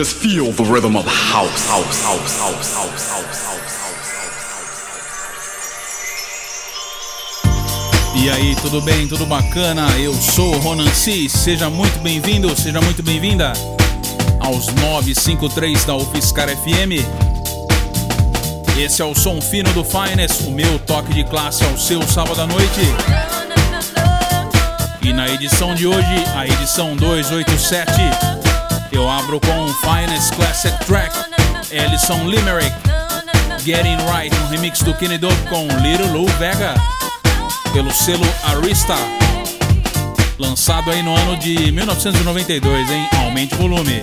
Just feel the rhythm of house, house, house, house, house, house, house. E aí, tudo bem? Tudo bacana? Eu sou o Ronan C. Seja muito bem-vindo, seja muito bem-vinda aos 953 da UFSCar FM. Esse é o som fino do Finest, o meu toque de classe ao seu sábado à noite. E na edição de hoje, a edição 287, eu abro com Finest Classic Track, Ellison Limerick, Getting Right, um remix do Kenny Dope com Little Lou Vega, pelo selo Arista, lançado aí no ano de 1992, hein? Aumente o volume.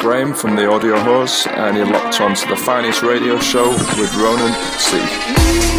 Graham from the Audio Horse, and you're locked on to the finest radio show with Ronan C.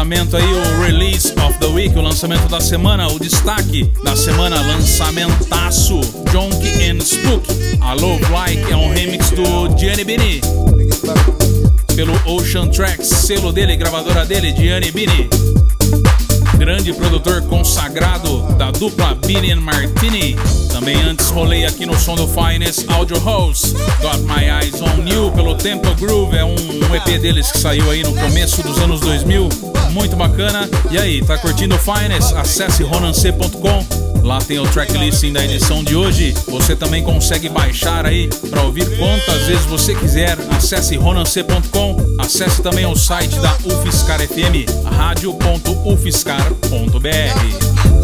lançamento aí, o Release of the Week, o lançamento da semana, o destaque da semana, lançamentaço, Jonky and Spook. A Love Like é um remix do Gianni Bini. Pelo Ocean Tracks, selo dele, gravadora dele, Gianni Bini. Grande produtor consagrado da dupla and Martini. Também antes rolei aqui no som do Finest Audio House. Got My Eyes on You pelo Tempo Groove. É um EP deles que saiu aí no começo dos anos 2000 muito bacana. E aí, tá curtindo o Finest? Acesse ronance.com. Lá tem o tracklisting da edição de hoje. Você também consegue baixar aí para ouvir quantas vezes você quiser. Acesse ronance.com. Acesse também o site da UFSCar FM, radio.ufscar.br.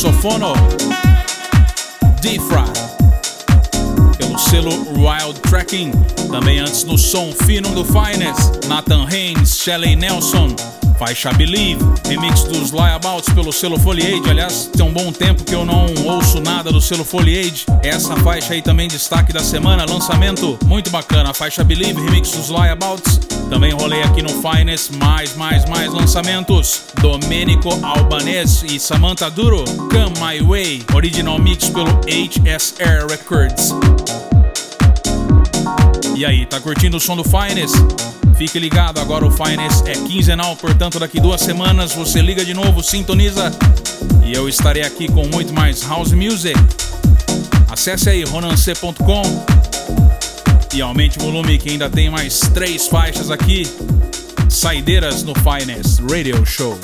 Saxofono. Difra. Pelo selo Wild Tracking. Também antes no som fino do Finest. Nathan Haynes, Shelley Nelson. Faixa Believe, remix dos Liabouts pelo selo Foliage. Aliás, tem um bom tempo que eu não ouço nada do selo Foliage. Essa faixa aí também destaque da semana, lançamento muito bacana. Faixa Believe, remix dos Liabouts. Também rolei aqui no Finest mais, mais, mais lançamentos. Domenico Albanese e Samantha Duro, Come My Way, original mix pelo HSR Records. E aí, tá curtindo o som do Finest? Fique ligado, agora o Finest é quinzenal, portanto, daqui duas semanas você liga de novo, sintoniza e eu estarei aqui com muito mais House Music. Acesse aí ronance.com e aumente o volume que ainda tem mais três faixas aqui. Saideiras no Finest Radio Show.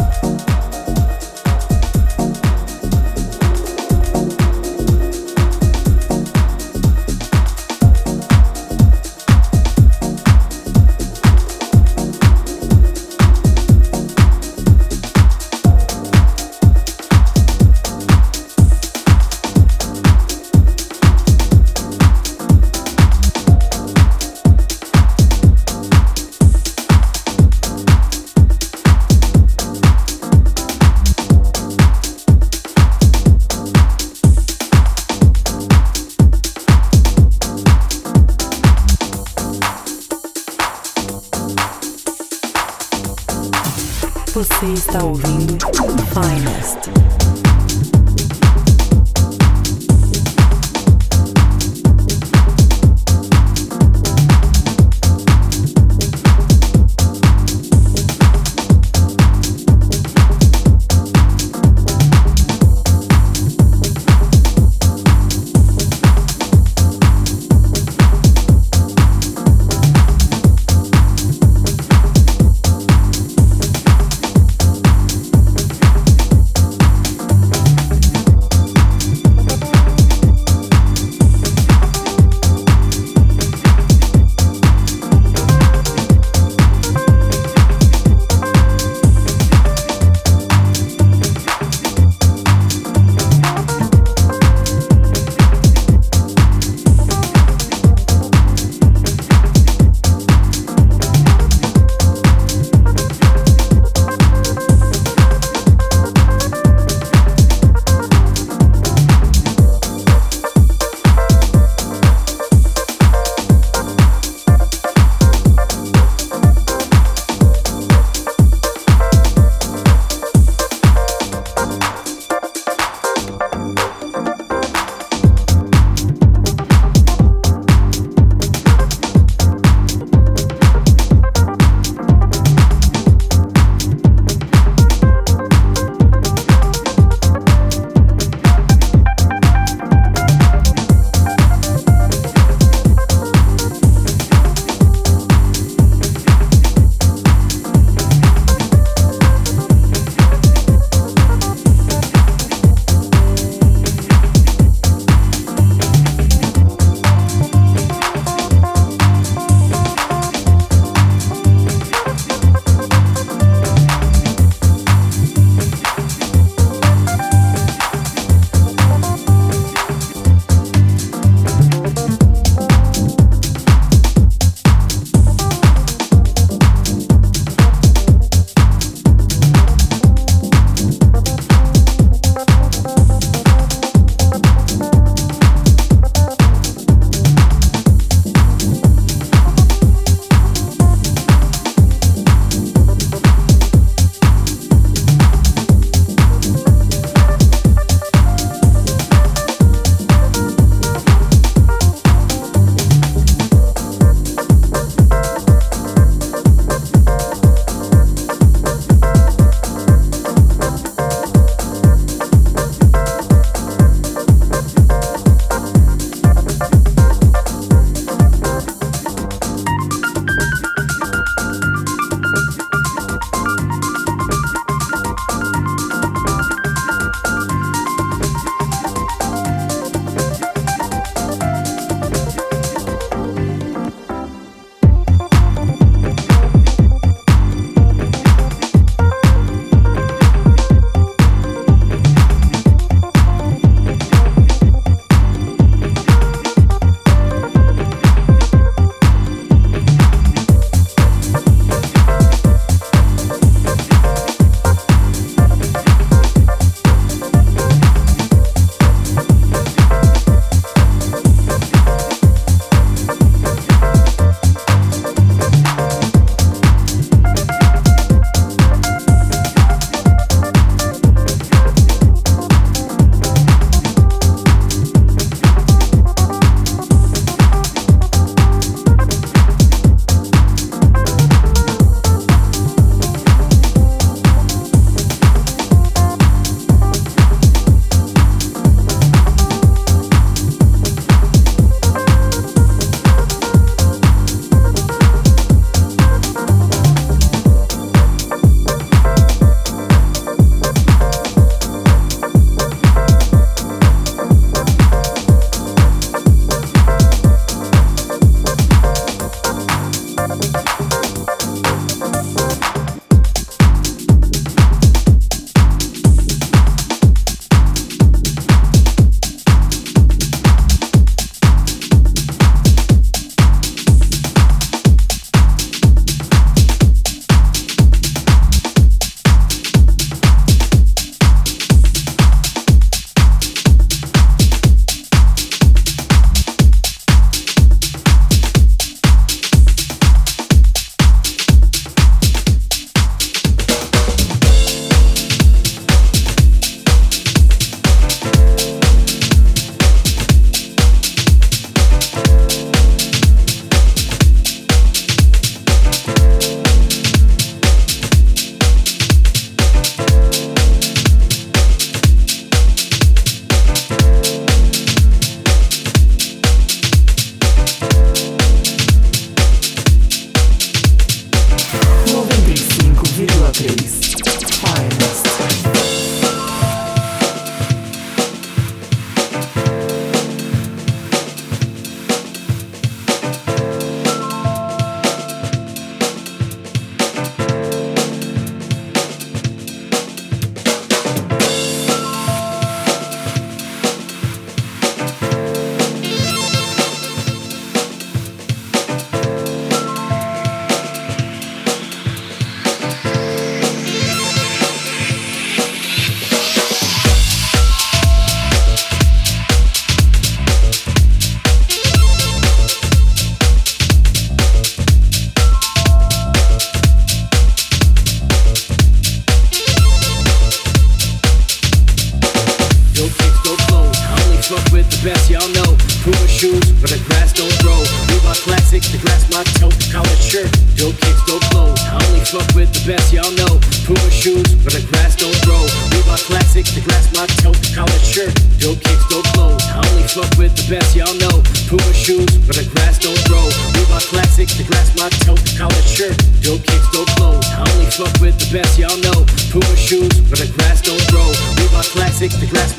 Está ouvindo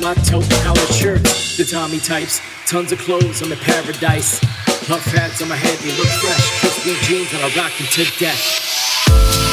my toe. Collared shirt, the Tommy types. Tons of clothes, I'm paradise. Puff hats on my head, they look fresh. Crispy jeans and I rock them to death.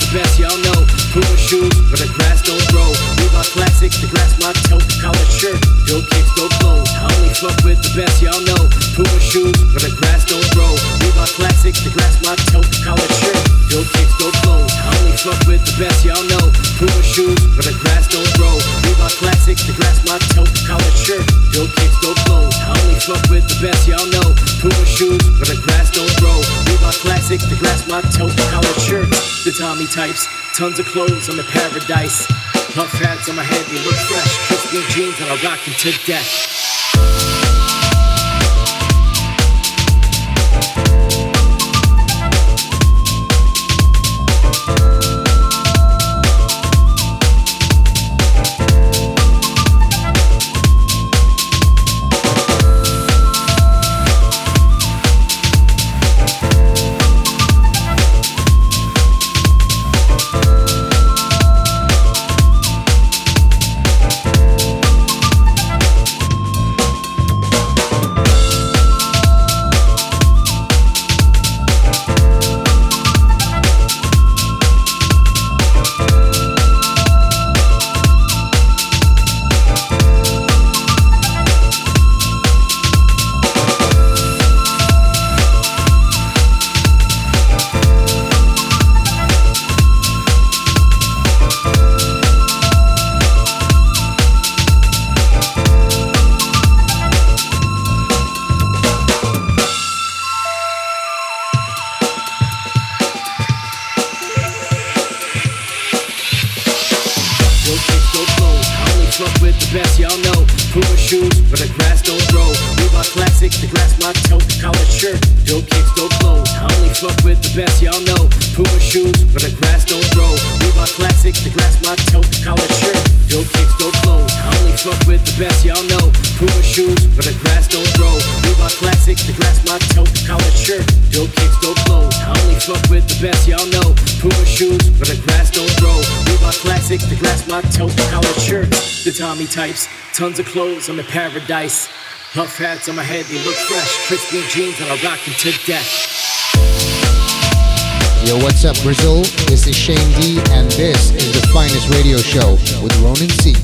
The best, y'all know. Puma shoes where the grass don't grow. Reebok classic, the grass my toe. Collared shirt, dope kicks, dope clothes. I only fuck with the best, y'all know. Puma shoes where the grass don't grow. Reebok classic, the grass my toe. Collared shirt, dope kicks, dope clothes. Fuck with the best, y'all know. Puma shoes where the grass don't grow. Reebok classic, the grass my toe. Collared shirt, dope kicks, dope clothes. I only fuck with the best, y'all know. Puma shoes where the grass don't grow. Reebok classic, the grass my toe. Collared shirt, the Tommy types. Tons of clothes, I'm in paradise. Puff hats on my head, they look fresh. Crispy jeans and I rock them to death. With the best, y'all know. Puma shoes where the grass don't grow. Reebok classic, the grass my toe. Collared shirt, dope kicks, dope clothes. I only fuck with the best, y'all know. Puma shoes where the grass don't grow. Reebok classic, the grass my toe. Collared shirt, dope kicks, dope clothes. I only fuck with the best, y'all know. Puma shoes where the grass don't grow. Reebok classic, the grass my toe. Collared shirt, dope kicks, dope clothes. I only fuck with the best, y'all know. Puma shoes where the grass don't grow. Reebok classic, the grass my toe. Collared shirt, the Tommy types. Tons of clothes, I'm in paradise. Puff hats on my head, they look fresh. Crispy jeans and I rock them to death. Yo, what's up, Brazil? This is Shane D, and this is the finest radio show with Ronan C.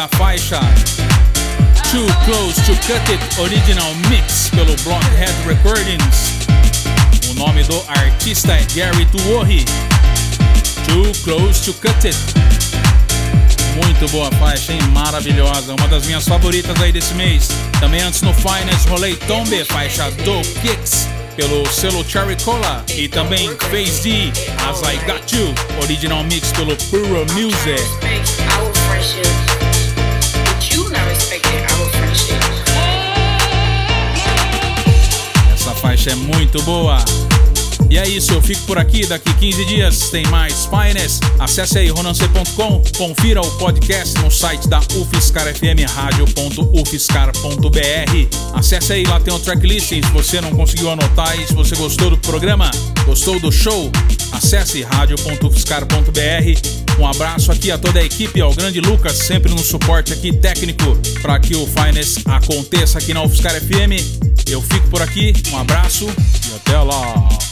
da faixa Too Close to Cut It Original Mix pelo Blockhead Recordings. O nome do artista é Gary Tuori. Too Close to Cut It. Muito boa faixa, hein? Maravilhosa. Uma das minhas favoritas aí desse mês. Também antes no Finest rolei Tombe, faixa do Kicks pelo selo Cherry Cola e também Phase D, As I Got You, original mix pelo Puro Music. Essa faixa é muito boa. E é isso, eu fico por aqui. Daqui 15 dias tem mais Finest. Acesse aí ronance.com, confira o podcast no site da UFSCar FM, rádio.ufscar.br. Acesse aí, lá tem o tracklist. Se você não conseguiu anotar e se você gostou do programa, gostou do show, acesse rádio.ufscar.br. Um abraço aqui a toda a equipe, ao grande Lucas, sempre no suporte aqui técnico para que o Finest aconteça aqui na UFSCar FM. Eu fico por aqui, um abraço e até lá.